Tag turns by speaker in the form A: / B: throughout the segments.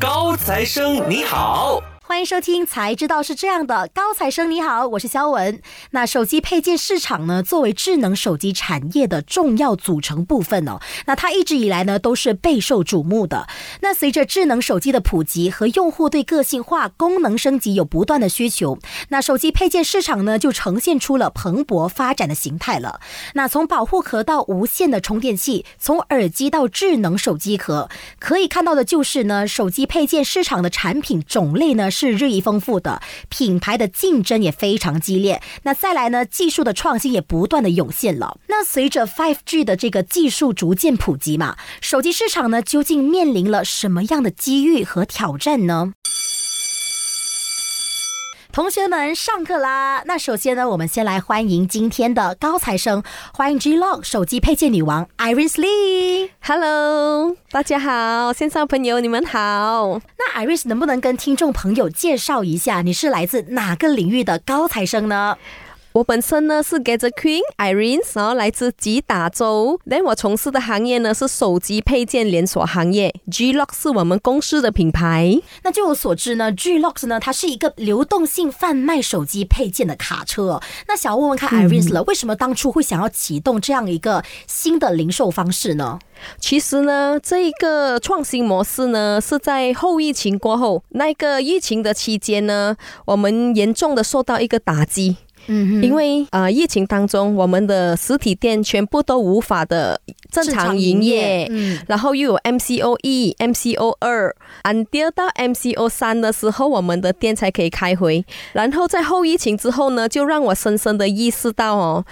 A: 高材生你好。
B: 欢迎收听《才知道是这样的》，高材生你好，我是肖文。那手机配件市场呢，作为智能手机产业的重要组成部分哦，那它一直以来呢都是备受瞩目的。那随着智能手机的普及和用户对个性化、功能升级有不断的需求，那手机配件市场呢就呈现出了蓬勃发展的形态了。那从保护壳到无线的充电器，从耳机到智能手机壳，可以看到的就是呢，手机配件市场的产品种类呢。是日益丰富的，品牌的竞争也非常激烈。那再来呢，技术的创新也不断的涌现了。那随着 Five G 的这个技术逐渐普及嘛，手机市场呢究竟面临了什么样的机遇和挑战呢？同学们，上课啦！那首先呢，我们先来欢迎今天的高材生，欢迎 G Lock 手机配件女王 Iris Lee。
C: Hello，大家好，线上朋友你们好。
B: 那 Iris 能不能跟听众朋友介绍一下，你是来自哪个领域的高材生呢？
C: 我本身呢是 Gadget Queen Irene，然后来自吉打州。但我从事的行业呢是手机配件连锁行业，G Lock 是我们公司的品牌。
B: 那据我所知呢，G Lock 呢它是一个流动性贩卖手机配件的卡车。那想要问问看 Irene 了，为什么当初会想要启动这样一个新的零售方式呢？
C: 其实呢，这一个创新模式呢是在后疫情过后，那个疫情的期间呢，我们严重的受到一个打击。嗯，因为呃，疫情当中，我们的实体店全部都无法的正常营业，嗯，然后又有 MCO 一、MCO 二，，until 到 MCO 三的时候，我们的店才可以开回。然后在后疫情之后呢，就让我深深的意识到哦，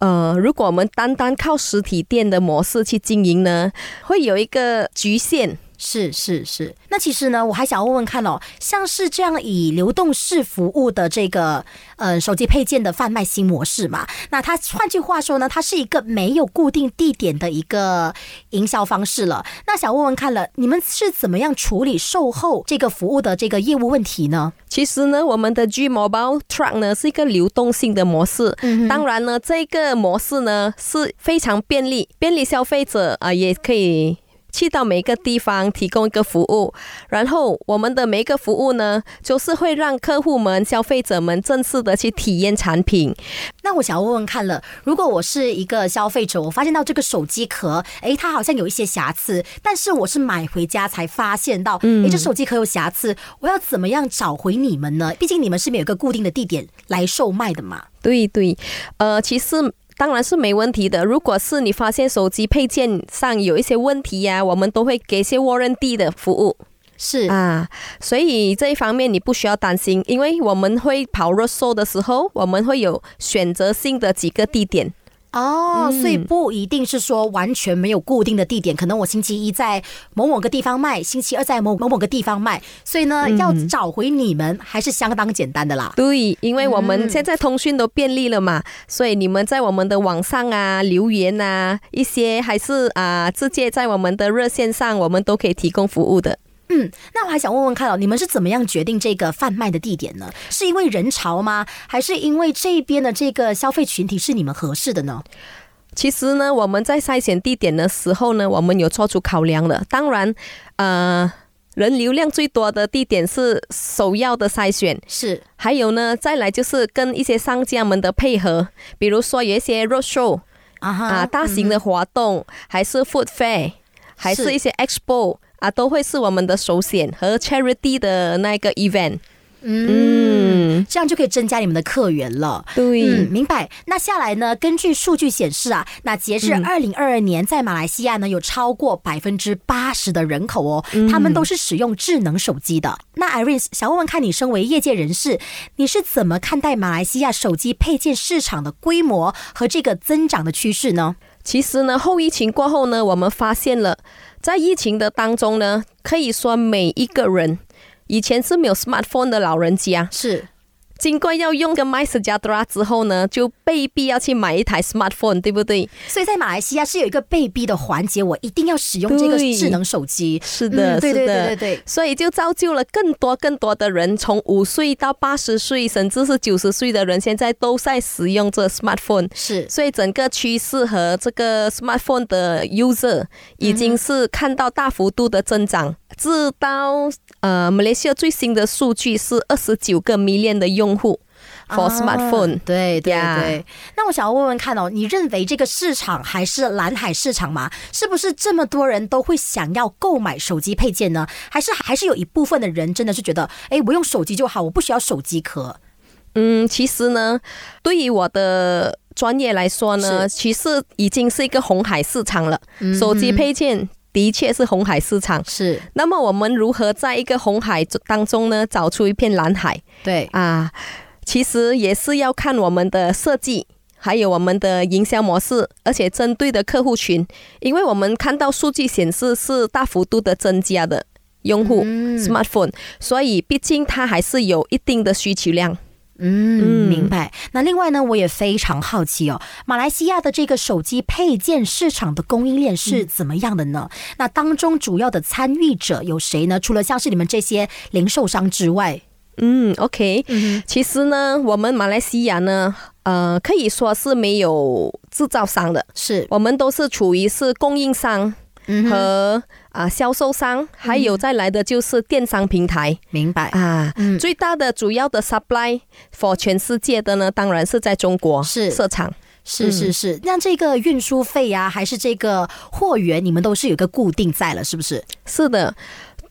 C: 呃，如果我们单单靠实体店的模式去经营呢，会有一个局限。
B: 是是是，那其实呢，我还想问问看哦，像是这样以流动式服务的这个呃手机配件的贩卖新模式嘛，那它换句话说呢，它是一个没有固定地点的一个营销方式了。那想问问看了，你们是怎么样处理售后这个服务的这个业务问题呢？
C: 其实呢，我们的 G Mobile Truck 呢是一个流动性的模式，当然呢，这个模式呢是非常便利，便利消费者啊也可以。去到每一个地方提供一个服务，然后我们的每一个服务呢，就是会让客户们、消费者们正式的去体验产品。
B: 那我想要问问看了，如果我是一个消费者，我发现到这个手机壳，哎，它好像有一些瑕疵，但是我是买回家才发现到，哎，这手机壳有瑕疵，我要怎么样找回你们呢？毕竟你们是没有一个固定的地点来售卖的嘛。
C: 对对，呃，其实。当然是没问题的。如果是你发现手机配件上有一些问题呀，我们都会给些 warranty 的服务。
B: 是
C: 啊，所以这一方面你不需要担心，因为我们会跑热搜的时候，我们会有选择性的几个地点。
B: 哦，所以不一定是说完全没有固定的地点，可能我星期一在某某个地方卖，星期二在某某某个地方卖，所以呢，要找回你们还是相当简单的啦。
C: 对，因为我们现在通讯都便利了嘛，所以你们在我们的网上啊留言啊一些，还是啊直接在我们的热线上，我们都可以提供服务的。
B: 嗯，那我还想问问看哦，你们是怎么样决定这个贩卖的地点呢？是因为人潮吗？还是因为这边的这个消费群体是你们合适的呢？
C: 其实呢，我们在筛选地点的时候呢，我们有做出考量的。当然，呃，人流量最多的地点是首要的筛选，
B: 是。
C: 还有呢，再来就是跟一些商家们的配合，比如说有一些 road show 啊，大型的活动，还是 food fair，还是一些 expo。啊，都会是我们的首选和 charity 的那个 event，
B: 嗯，这样就可以增加你们的客源了。
C: 对，
B: 明白。那下来呢？根据数据显示啊，那截至二零二二年，在马来西亚呢，有超过百分之八十的人口哦，他们都是使用智能手机的。那 Iris 想问问看你，身为业界人士，你是怎么看待马来西亚手机配件市场的规模和这个增长的趋势呢？
C: 其实呢，后疫情过后呢，我们发现了，在疫情的当中呢，可以说每一个人以前是没有 smartphone 的老人家，
B: 是。
C: 经过要用个 MySejahtera 之后呢，就被逼要去买一台 smartphone，对不对？
B: 所以在马来西亚是有一个被逼的环节，我一定要使用这个智能手机。
C: 是的，
B: 对对
C: 对
B: 对对。
C: 所以就造就了更多更多的人，从五岁到八十岁，甚至是九十岁的人，现在都在使用这 smartphone。
B: 是，
C: 所以整个趋势和这个 smartphone 的 user 已经是看到大幅度的增长。直到呃，马来西亚最新的数据是二十九个 million 的用户 for smartphone。
B: 对对对。那我想要问问看哦，你认为这个市场还是蓝海市场吗？是不是这么多人都会想要购买手机配件呢？还是还是有一部分的人真的是觉得，哎，我用手机就好，我不需要手机壳？
C: 嗯，其实呢，对于我的专业来说呢，其实已经是一个红海市场了。手机配件。的确是红海市场，
B: 是。
C: 那么我们如何在一个红海当中呢，找出一片蓝海？
B: 对
C: 啊，其实也是要看我们的设计，还有我们的营销模式，而且针对的客户群，因为我们看到数据显示是大幅度的增加的用户 smartphone，所以毕竟它还是有一定的需求量。
B: 嗯，明白。那另外呢，我也非常好奇哦，马来西亚的这个手机配件市场的供应链是怎么样的呢？那当中主要的参与者有谁呢？除了像是你们这些零售商之外，
C: 嗯，OK，其实呢，我们马来西亚呢，呃，可以说是没有制造商的，
B: 是
C: 我们都是处于是供应商。和啊，销售商，还有再来的就是电商平台，
B: 明白
C: 啊？最大的主要的 supply for 全世界的呢，当然是在中国
B: 是
C: 设厂，
B: 是是是。那这个运输费呀，还是这个货源，你们都是有个固定在了，是不是？
C: 是的。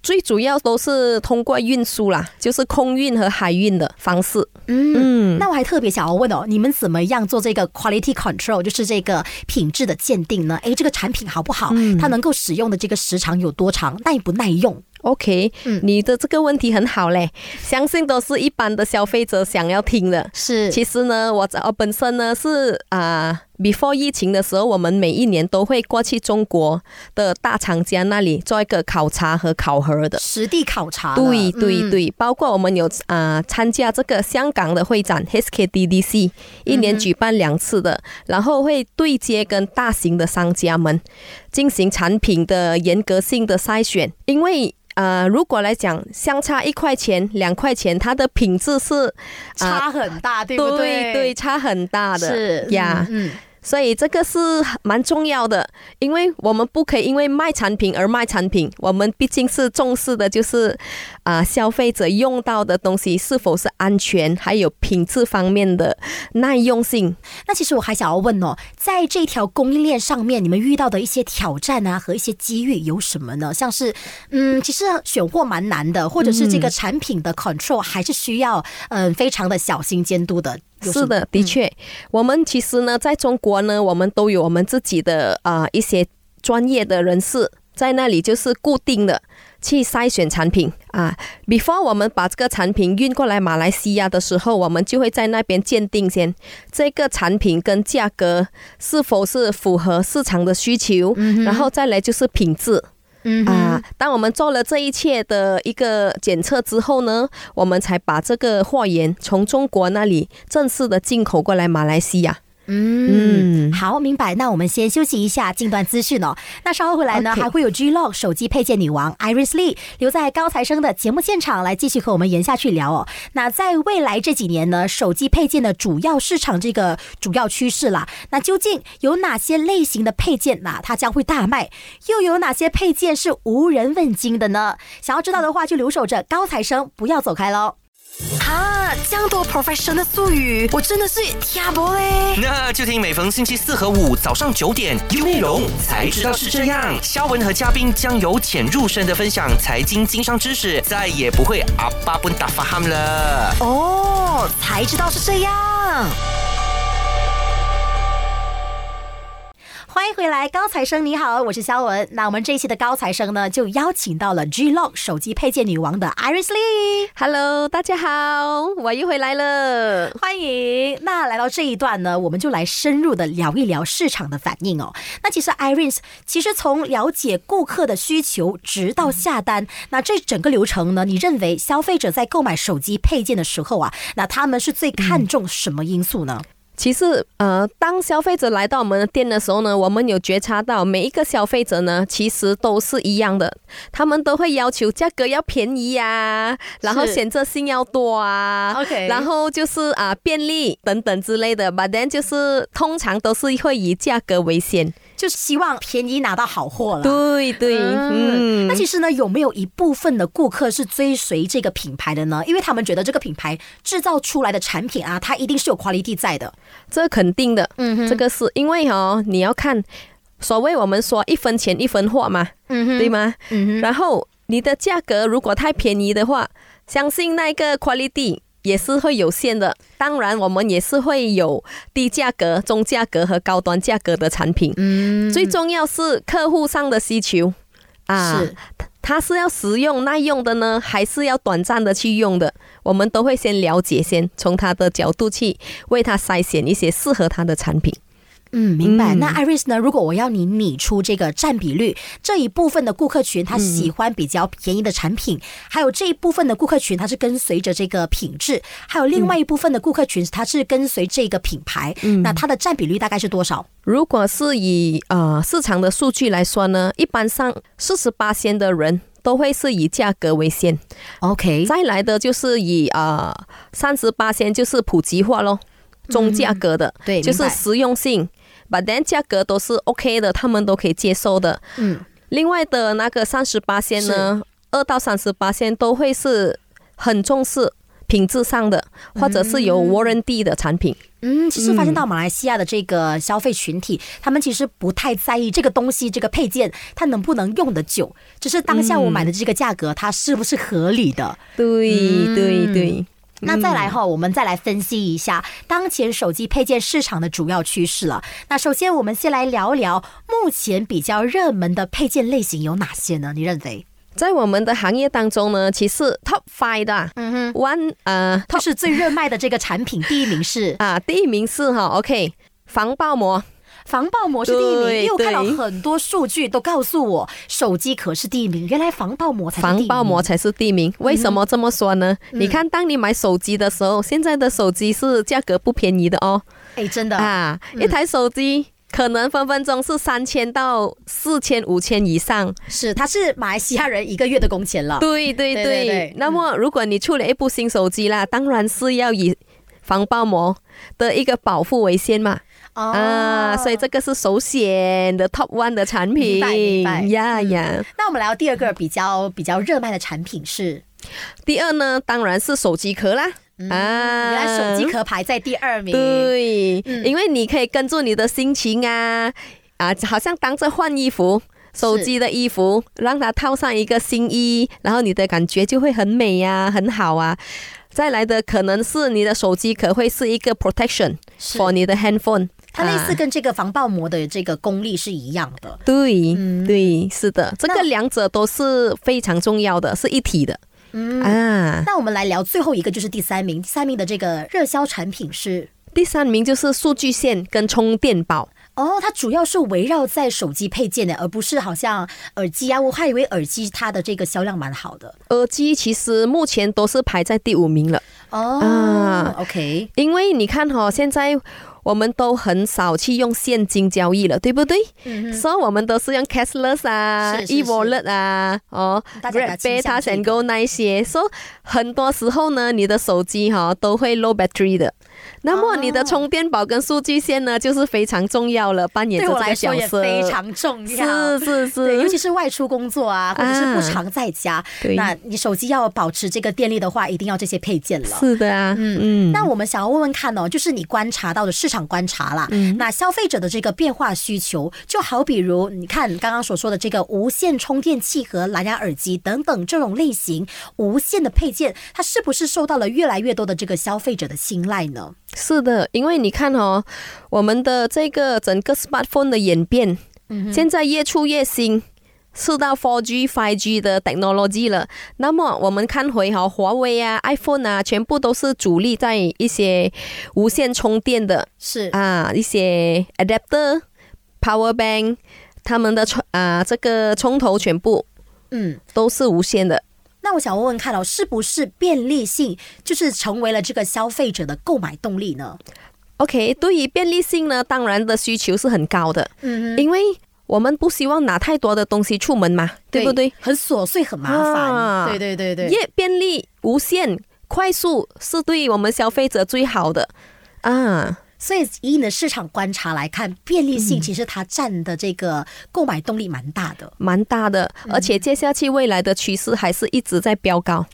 C: 最主要都是通过运输啦，就是空运和海运的方式。
B: 嗯，那我还特别想要问哦，你们怎么样做这个 quality control，就是这个品质的鉴定呢？诶，这个产品好不好？它能够使用的这个时长有多长？耐不耐用
C: ？OK，嗯，你的这个问题很好嘞，相信都是一般的消费者想要听的。
B: 是，
C: 其实呢，我我本身呢是啊，before 疫情的时候，我们每一年都会过去中国的大厂家那里做一个考察和考核的
B: 实地考察。
C: 对对对，包括我们有啊参加这个香港的会展 HKDDC，一年举办两次的，然后会对接跟大型的商家们进行产品的严格性的筛选，因为。呃，如果来讲，相差一块钱、两块钱，它的品质是
B: 差很大，对不
C: 对？对，差很大的
B: 是
C: 呀。嗯。所以这个是蛮重要的，因为我们不可以因为卖产品而卖产品，我们毕竟是重视的，就是啊消费者用到的东西是否是安全，还有品质方面的耐用性。
B: 那其实我还想要问哦，在这条供应链上面，你们遇到的一些挑战啊和一些机遇有什么呢？像是嗯，其实选货蛮难的，或者是这个产品的 control 还是需要嗯非常的小心监督的。
C: 是的，的确，我们其实呢，在中国呢，我们都有我们自己的啊一些专业的人士在那里，就是固定的去筛选产品啊。Before 我们把这个产品运过来马来西亚的时候，我们就会在那边鉴定先这个产品跟价格是否是符合市场的需求，然后再来就是品质。嗯啊，当我们做了这一切的一个检测之后呢，我们才把这个货源从中国那里正式的进口过来马来西亚。
B: 嗯，好，明白。那我们先休息一下，近段资讯哦。那稍后回来呢，还会有 G Log 手机配件女王 Iris Lee 留在高材生的节目现场，来继续和我们延下去聊哦。那在未来这几年呢，手机配件的主要市场这个主要趋势啦，那究竟有哪些类型的配件那它将会大卖？又有哪些配件是无人问津的呢？想要知道的话，就留守着高材生，不要走开喽。啊，这样多 professional 的术语，我真的是听不嘞。
A: 那就听每逢星期四和五早上九点有内容才知道是这样。肖文和嘉宾将由浅入深的分享财经经商知识，再也不会阿巴不打发他们了。
B: 哦，才知道是这样。欢迎回来，高材生你好，我是肖文。那我们这一期的高材生呢，就邀请到了 G Lock 手机配件女王的 Iris Lee。
C: Hello，大家好，我又回来了，
B: 欢迎。那来到这一段呢，我们就来深入的聊一聊市场的反应哦。那其实 Iris 其实从了解顾客的需求，直到下单，那这整个流程呢，你认为消费者在购买手机配件的时候啊，那他们是最看重什么因素呢？
C: 其实，呃，当消费者来到我们的店的时候呢，我们有觉察到每一个消费者呢，其实都是一样的，他们都会要求价格要便宜呀，然后选择性要多啊
B: ，OK，
C: 然后就是啊便利等等之类的，But then 就是通常都是会以价格为先。
B: 就是希望便宜拿到好货了。
C: 对对，嗯，
B: 那其实呢，有没有一部分的顾客是追随这个品牌的呢？因为他们觉得这个品牌制造出来的产品啊，它一定是有 quality 在的。
C: 这肯定的，嗯，这个是因为哈，你要看所谓我们说一分钱一分货嘛，嗯哼，对吗？嗯哼，然后你的价格如果太便宜的话，相信那个 quality。也是会有限的，当然我们也是会有低价格、中价格和高端价格的产品。嗯，最重要是客户上的需求
B: 啊，是
C: 他是要实用耐用的呢，还是要短暂的去用的？我们都会先了解，先从他的角度去为他筛选一些适合他的产品。
B: 嗯，明白。那 Iris 呢？如果我要你拟出这个占比率，这一部分的顾客群他喜欢比较便宜的产品，还有这一部分的顾客群他是跟随着这个品质，还有另外一部分的顾客群他是跟随这个品牌。嗯，那它的占比率大概是多少？
C: 如果是以呃市场的数据来说呢，一般上四十八线的人都会是以价格为先。
B: OK，
C: 再来的就是以呃三十八先就是普及化咯，中价格的，
B: 对，
C: 就是实用性。把单价格都是 OK 的，他们都可以接受的。嗯，另外的那个三十八线呢，二到三十八线都会是很重视品质上的，或者是有 warranty 的产品。
B: 嗯，其实发现到马来西亚的这个消费群体，他们其实不太在意这个东西、这个配件它能不能用得久，只是当下我买的这个价格它是不是合理的。
C: 对对对。
B: 那再来哈，我们再来分析一下当前手机配件市场的主要趋势了。那首先，我们先来聊聊目前比较热门的配件类型有哪些呢？你认为，
C: 在我们的行业当中呢，其实 top five 的，嗯哼，one 呃，
B: 它是最热卖的这个产品，第一名是
C: 啊，第一名是哈，OK，防爆膜。
B: 防爆膜是第一名，因为我看到很多数据都告诉我，手机壳是第一名。原来防爆膜才
C: 防爆膜才是第一名。为什么这么说呢？你看，当你买手机的时候，现在的手机是价格不便宜的哦。
B: 哎，真的
C: 啊，一台手机可能分分钟是三千到四千、五千以上。
B: 是，它是马来西亚人一个月的工钱了。
C: 对对对。那么，如果你出了一部新手机啦，当然是要以防爆膜的一个保护为先嘛。啊，所以这个是首选的 top one 的产品，呀呀。
B: 那我们来到第二个比较比较热卖的产品是，
C: 第二呢，当然是手机壳啦。
B: 啊，原来手机壳排在第二名。
C: 对，因为你可以跟住你的心情啊啊，好像当着换衣服，手机的衣服，让它套上一个新衣，然后你的感觉就会很美呀，很好啊。再来的可能是你的手机壳会是一个 protection for 你的 handphone。
B: 它类似跟这个防爆膜的这个功力是一样的，
C: 对，对，是的，这个两者都是非常重要的，是一体的。嗯
B: 啊，那我们来聊最后一个，就是第三名，第三名的这个热销产品是
C: 第三名，就是数据线跟充电宝。
B: 哦，它主要是围绕在手机配件的，而不是好像耳机啊。我还以为耳机它的这个销量蛮好的。
C: 耳机其实目前都是排在第五名了。
B: 哦，OK，
C: 因为你看哈，现在。我们都很少去用现金交易了，对不对？所以我们都是用 cashless 啊，e-wallet 啊，哦，red pay、它 and go 那一些。所以很多时候呢，你的手机哈都会 low battery 的。那么你的充电宝跟数据线呢，就是非常重要了，扮演这个角
B: 色。非常重
C: 要，是是是，
B: 尤其是外出工作啊，或者是不常在家，那你手机要保持这个电力的话，一定要这些配件了。
C: 是的啊，嗯嗯。
B: 那我们想要问问看哦，就是你观察到的市场观察啦，嗯，那消费者的这个变化需求，就好比如你看刚刚所说的这个无线充电器和蓝牙耳机等等这种类型无线的配件，它是不是受到了越来越多的这个消费者的青睐呢？呢？
C: 是的，因为你看哦，我们的这个整个 smartphone 的演变，现在越出越新。是到 4G、5G 的 technology 了。那么我们看回哈，华为啊、iPhone 啊，全部都是主力在一些无线充电的，
B: 是
C: 啊，一些 adapter、power bank，他们的充啊这个充头全部嗯都是无线的。
B: 那我想问问看哦，是不是便利性就是成为了这个消费者的购买动力呢
C: ？OK，对于便利性呢，当然的需求是很高的，嗯，因为。我们不希望拿太多的东西出门嘛，对不对？
B: 很琐碎，很麻烦。对对对对，
C: 越便利、无限、快速，是对我们消费者最好的啊。
B: 所以以你的市场观察来看，便利性其实它占的这个购买动力蛮大的，
C: 蛮大的。而且接下去未来的趋势还是一直在飙高。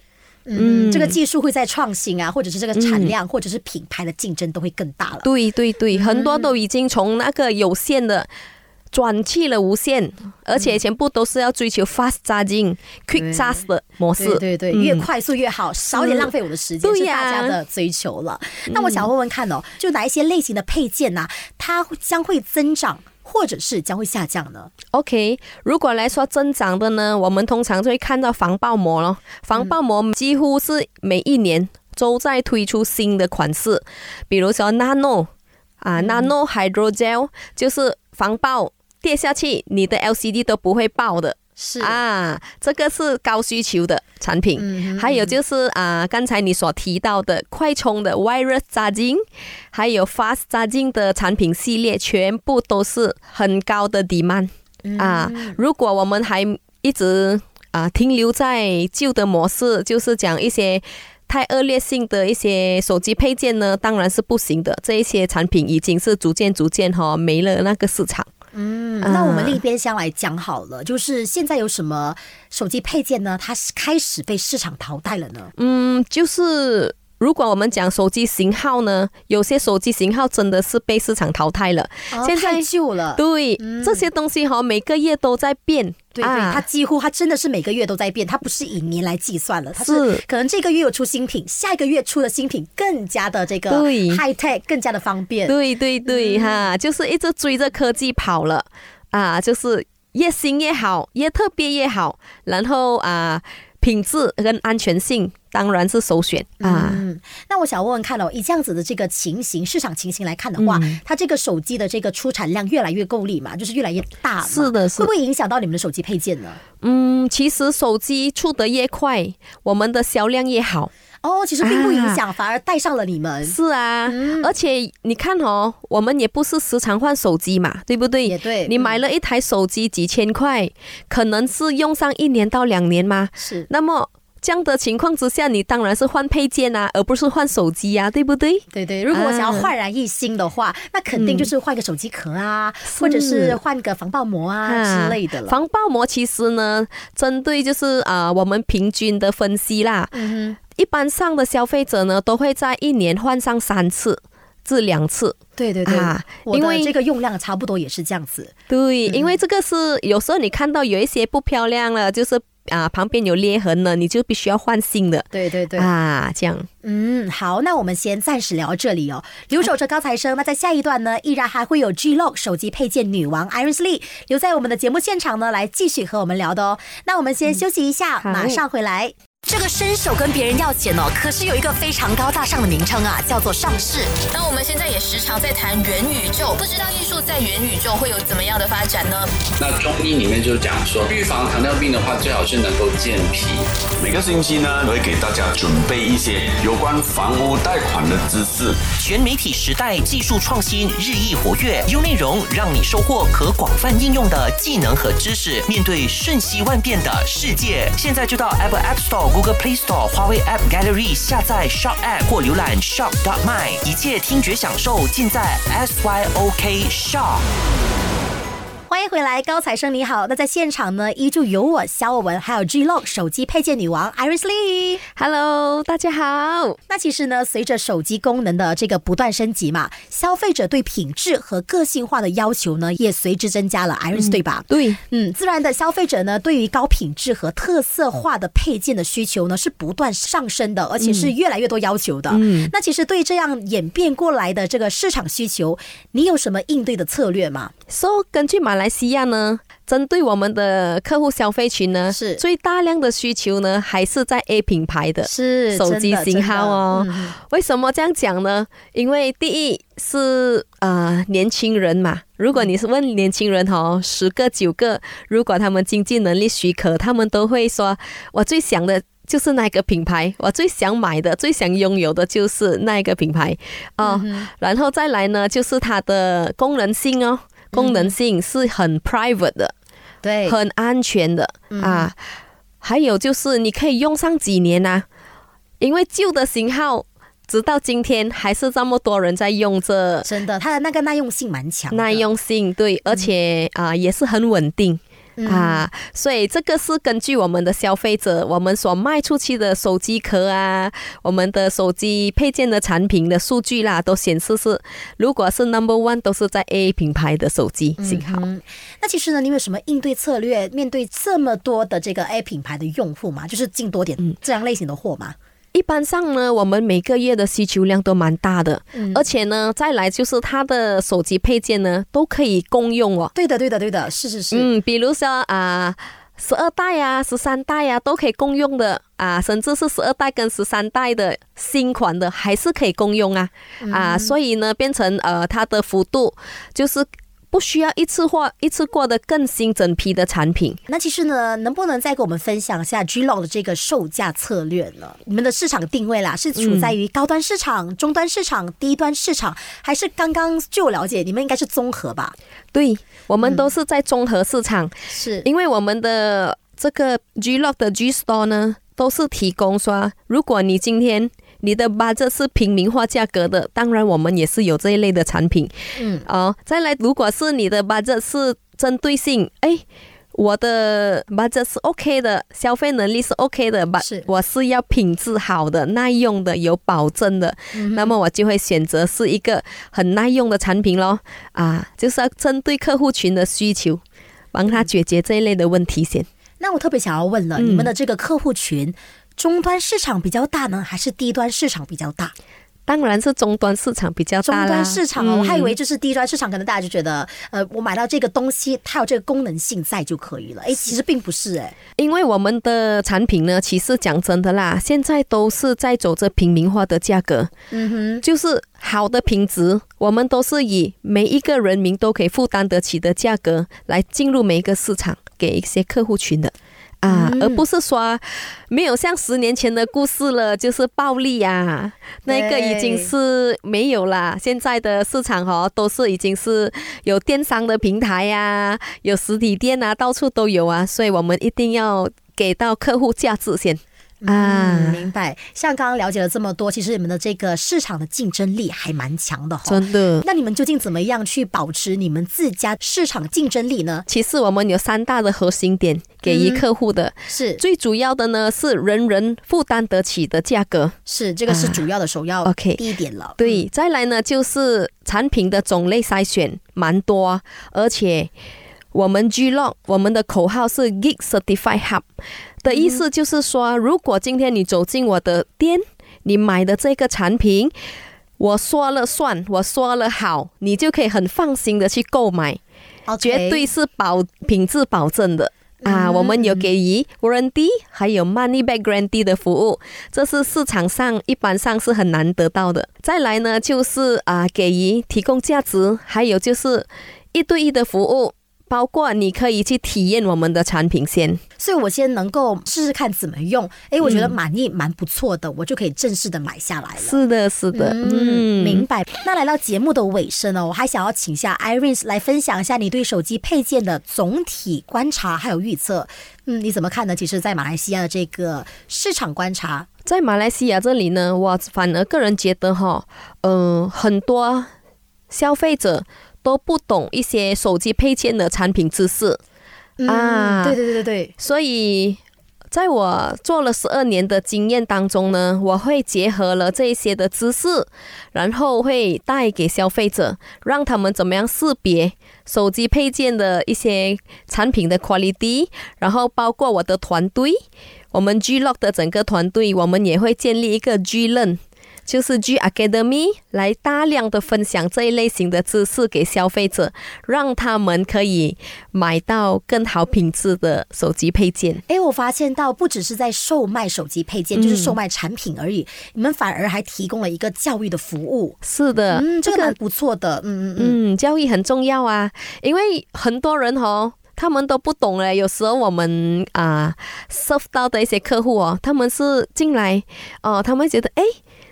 B: 嗯，这个技术会在创新啊，或者是这个产量，或者是品牌的竞争都会更大了。
C: 对对对，很多都已经从那个有限的。转去了无线，而且全部都是要追求 fast charging、quick charge 的模式。
B: 对对对，越快速越好，少点浪费我的时间是大家的追求了。那我想问问看哦，就哪一些类型的配件呢？它将会增长，或者是将会下降呢
C: ？OK，如果来说增长的呢，我们通常就会看到防爆膜了。防爆膜几乎是每一年都在推出新的款式，比如说 Nano 啊，Nano Hydrogel 就是防爆。跌下去，你的 LCD 都不会爆的，
B: 是
C: 啊，这个是高需求的产品。还有就是啊，刚才你所提到的快充的 Wireless Charging，还有 Fast Charging 的产品系列，全部都是很高的 demand 啊。如果我们还一直啊停留在旧的模式，就是讲一些太恶劣性的一些手机配件呢，当然是不行的。这一些产品已经是逐渐逐渐哈没了那个市场。
B: 嗯，那我们另一边先来讲好了，就是现在有什么手机配件呢？它是开始被市场淘汰了呢？
C: 嗯，就是如果我们讲手机型号呢，有些手机型号真的是被市场淘汰了，
B: 现在旧了。
C: 对，这些东西哈，每个月都在变。
B: 对对，它几乎它真的是每个月都在变，它不是以年来计算了，它是可能这个月有出新品，下一个月出的新品更加的这个 high tech，更加的方便。
C: 对对对，哈，就是一直追着科技跑了啊，就是越新越好，越特别越好，然后啊，品质跟安全性。当然是首选啊！嗯，
B: 那我想问问看哦，以这样子的这个情形，市场情形来看的话，它这个手机的这个出产量越来越够力嘛，就是越来越大，
C: 是的，是
B: 会不会影响到你们的手机配件呢？
C: 嗯，其实手机出得越快，我们的销量越好
B: 哦。其实并不影响，反而带上了你们。
C: 是啊，而且你看哦，我们也不是时常换手机嘛，对不对？
B: 也对。
C: 你买了一台手机几千块，可能是用上一年到两年吗？
B: 是。
C: 那么。这样的情况之下，你当然是换配件啊，而不是换手机呀，对不对？
B: 对对，如果我想要焕然一新的话，那肯定就是换个手机壳啊，或者是换个防爆膜啊之类的了。
C: 防爆膜其实呢，针对就是啊，我们平均的分析啦，一般上的消费者呢，都会在一年换上三次至两次。
B: 对对对，因为这个用量差不多也是这样子。
C: 对，因为这个是有时候你看到有一些不漂亮了，就是。啊，旁边有裂痕呢，你就必须要换新的。
B: 对对对，
C: 啊，这样。
B: 嗯，好，那我们先暂时聊这里哦。留守着高材生，那在下一段呢，依然还会有 G Lock 手机配件女王 Iris Lee 留在我们的节目现场呢，来继续和我们聊的哦。那我们先休息一下，马上回来。这个伸手跟别人要钱哦，可是有一个非常高大上的名称啊，叫做上市。
D: 那我们现在也时常在谈元宇宙，不知道艺术在元宇宙会有怎么样的发展呢？
E: 那中医里面就讲说，预防糖尿病的话，最好是能够健脾。
F: 每个星期呢，我会给大家准备一些有关房屋贷款的知识。
A: 全媒体时代，技术创新日益活跃，优内容让你收获可广泛应用的技能和知识。面对瞬息万变的世界，现在就到 Apple App Store。Google Play Store、华为 App Gallery 下载 Shop App 或浏览 Shop dot my，一切听觉享受尽在 SYOK Shop。
B: 欢迎回来，高材生你好。那在现场呢，依旧有我肖文，还有 G Lock 手机配件女王 Iris Lee。
C: Hello，大家好。
B: 那其实呢，随着手机功能的这个不断升级嘛，消费者对品质和个性化的要求呢，也随之增加了。Iris、对吧？
C: 对，
B: 嗯，自然的消费者呢，对于高品质和特色化的配件的需求呢，是不断上升的，而且是越来越多要求的。嗯，那其实对这样演变过来的这个市场需求，你有什么应对的策略吗？
C: So 根据马来西亚呢，针对我们的客户消费群呢，
B: 是
C: 最大量的需求呢，还是在 A 品牌的
B: 是
C: 手机型号哦。为什么这样讲呢？因为第一是呃年轻人嘛，如果你是问年轻人哦，十个九个，如果他们经济能力许可，他们都会说，我最想的。就是那个品牌，我最想买的、最想拥有的就是那个品牌哦。然后再来呢，就是它的功能性哦，功能性是很 private 的，
B: 对，
C: 很安全的、啊。还有就是你可以用上几年啊，因为旧的型号直到今天还是这么多人在用这，
B: 真的，它的那个耐用性蛮强，
C: 耐用性对，而且啊、也是很稳定。啊，所以这个是根据我们的消费者，我们所卖出去的手机壳啊，我们的手机配件的产品的数据啦，都显示是，如果是 number one 都是在 A 品牌的手机型号。
B: 嗯，那其实呢，你有什么应对策略？面对这么多的这个 A 品牌的用户嘛，就是进多点这样类型的货嘛？
C: 一般上呢，我们每个月的需求量都蛮大的，而且呢，再来就是它的手机配件呢都可以共用哦。
B: 对的，对的，对的，是是是，
C: 嗯，比如说啊。十二代啊，十三代啊，都可以共用的啊，甚至是十二代跟十三代的新款的，还是可以共用啊、啊，所以呢，变成呃，它的幅度就是不需要一次货一次过的更新整批的产品。
B: 那其实呢，能不能再给我们分享一下 G Log 的这个售价策略呢？你们的市场定位啦，是处在于高端市场、中端市场、低端市场，还是刚刚据我了解，你们应该是综合吧？
C: 对，我们都是在综合市场，
B: 是
C: 因为我们的这个 G Lock 的 G Store 呢，都是提供说，如果你今天你的 budget 是平民化价格的，当然我们也是有这一类的产品。
B: 嗯，
C: 哦，再来，如果是你的 budget 是针对性，哎。我的 budget 是 OK 的，消费能力是 OK 的，吧
B: 是
C: 我是要品质好的、耐用的、有保证的，那么我就会选择是一个很耐用的产品咯。啊，就是要针对客户群的需求，帮他解决这一类的问题先。
B: 那我特别想要问了，
C: 嗯
B: 你们的这个客户群，中端市场比较大呢，还是低端市场比较大？
C: 当然是终端市场比较
B: 中
C: 大啦。
B: 端市场哦，
C: 嗯
B: 我还以为就是低端市场，可能大家就觉得，呃，我买到这个东西，它有这个功能性在就可以了。哎，其实并不是哎，
C: 因为我们的产品呢，其实讲真的啦，现在都是在走着平民化的价格，
B: 嗯哼，
C: 就是好的品质，我们都是以每一个人民都可以负担得起的价格来进入每一个市场，给一些客户群的。啊，而不是说没有像十年前的故事了，就是暴利啊，那个已经是没有啦。现在的市场哦，都是已经是有电商的平台呀、有实体店啊，到处都有啊，所以我们一定要给到客户价值先
B: 嗯，
C: 啊，
B: 明白。像刚刚了解了这么多，其实你们的这个市场的竞争力还蛮强的哈、
C: 真的。
B: 那你们究竟怎么样去保持你们自家市场竞争力呢？
C: 其实我们有三大的核心点给予客户的，
B: 是
C: 最主要的呢是人人负担得起的价格。
B: 是，这个是主要的首要
C: OK
B: 第一点了。
C: 对，再来呢就是产品的种类筛选蛮多，而且我们 G Lock 我们的口号是 Geek Certified Hub 的意思就是说，如果今天你走进我的店，你买的这个产品。我说了算，我说了好，你就可以很放心的去购买。绝对是保品质保证的。啊，我们有给予 warranty，还有 money back guarantee 的服务，这是市场上一般上是很难得到的。再来呢，就是啊，给予提供价值，还有就是一对一的服务，包括你可以去体验我们的产品先。
B: 所以我先能够试试看怎么用，哎，我觉得满意蛮不错的，我就可以正式的买下来了。
C: 是的，是的，
B: 嗯，明白。那来到节目的尾声呢，我还想要请下 Iris 来分享一下你对手机配件的总体观察还有预测。嗯，你怎么看呢？其实，在马来西亚的这个市场观察，
C: 在马来西亚这里呢，我反而个人觉得哈，呃，很多消费者都不懂一些手机配件的产品知识
B: 啊。对对对对对，
C: 所以。在我做了十二年的经验当中呢，我会结合了这些的知识，然后会带给消费者，让他们怎么样识别手机配件的一些产品的 quality，然后包括我的团队，我们 G Lock 的整个团队，我们也会建立一个 G Learn。就是 G Academy 来大量的分享这一类型的知识给消费者，让他们可以买到更好品质的手机配件。
B: 哎，我发现到不只是在售卖手机配件，就是售卖产品而已，你们反而还提供了一个教育的服务。
C: 是的，
B: 嗯，这个蛮不错的。嗯
C: 嗯嗯，教育很重要啊，因为很多人哦，他们都不懂嘞。有时候我们啊，serve 到的一些客户哦，他们是进来哦，他们觉得哎。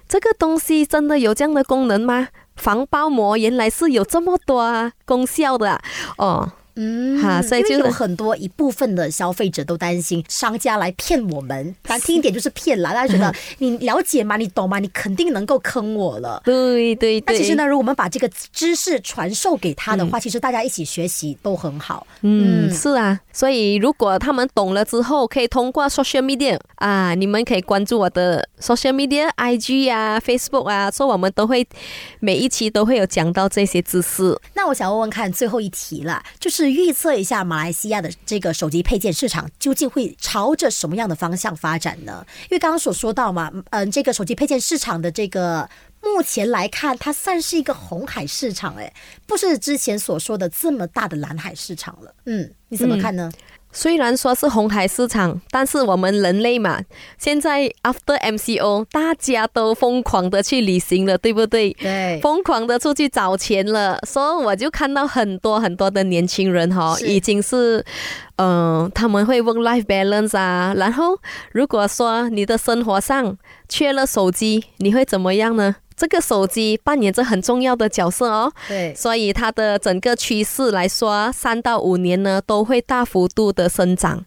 C: 这个东西真的有这样的功能吗？防包膜原来是有这么多功效的哦。
B: 嗯，哈，所以就有很多一部分的消费者都担心商家来骗我们，难听一点就是骗啦。大家觉得 你了解吗？你懂吗？你肯定能够坑我了。
C: 对对对。
B: 那其实呢，如果我们把这个知识传授给他的话，其实大家一起学习都很好。
C: 嗯，是啊。所以如果他们懂了之后，可以通过 social media 啊，你们可以关注我的 social media，IG 啊，Facebook 啊，说我们都会每一期都会有讲到这些知识。
B: 那我想问问看，最后一题了，就是。预测一下马来西亚的这个手机配件市场究竟会朝着什么样的方向发展呢？因为刚刚所说到嘛，嗯，这个手机配件市场的这个目前来看，它算是一个红海市场，哎，不是之前所说的这么大的蓝海市场了。嗯，你怎么看呢？
C: 虽然说是红海市场，但是我们人类嘛，现在 after MCO，大家都疯狂的去旅行了，对不对？
B: 对，
C: 疯狂的出去找钱了，所以我就看到很多很多的年轻人哈，已经是，嗯，他们会 work life balance 啊，然后如果说你的生活上缺了手机，你会怎么样呢？这个手机扮演着很重要的角色哦，
B: 对，
C: 所以它的整个趋势来说，三到五年呢都会大幅度的生长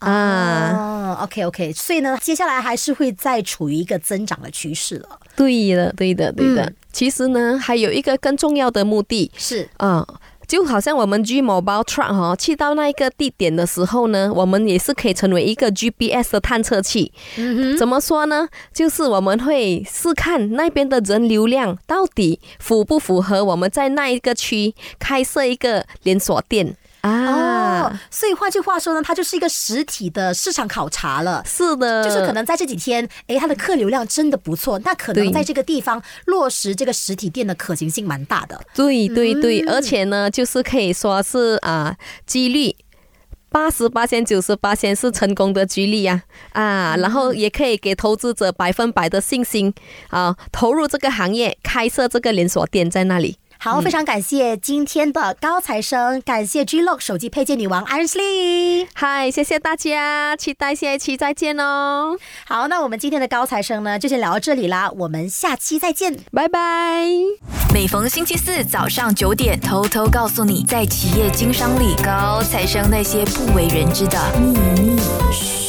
B: 啊。OK OK，所以呢，接下来还是会再处于一个增长的趋势了。
C: 对的，对的，对的。其实呢，还有一个更重要的目的
B: 是
C: 啊。就好像我们 G Mobile Truck 哈，去到那一个地点的时候呢，我们也是可以成为一个 GPS 的探测器。嗯，怎么说呢？就是我们会试看那边的人流量到底符不符合我们在那一个区开设一个连锁店。
B: 啊，所以换句话说呢，它就是一个实体的市场考察了。
C: 是的，
B: 就是可能在这几天，哎，它的客流量真的不错，那可能在这个地方落实这个实体店的可行性蛮大的。
C: 对对对，而且呢，就是可以说是啊，几率八十八千、九十八千是成功的几率啊啊，然后也可以给投资者百分百的信心啊，投入这个行业，开设这个连锁店在那里。
B: 好，非常感谢今天的高材生，感谢 G Lock 手机配件女王 Ashley。
C: 嗨，谢谢大家，期待下一期再见哦。
B: 好，那我们今天的高材生呢，就先聊到这里啦，我们下期再见，
C: 拜拜。
D: 每逢星期四早上九点，偷偷告诉你，在企业经商里，高材生那些不为人知的秘密。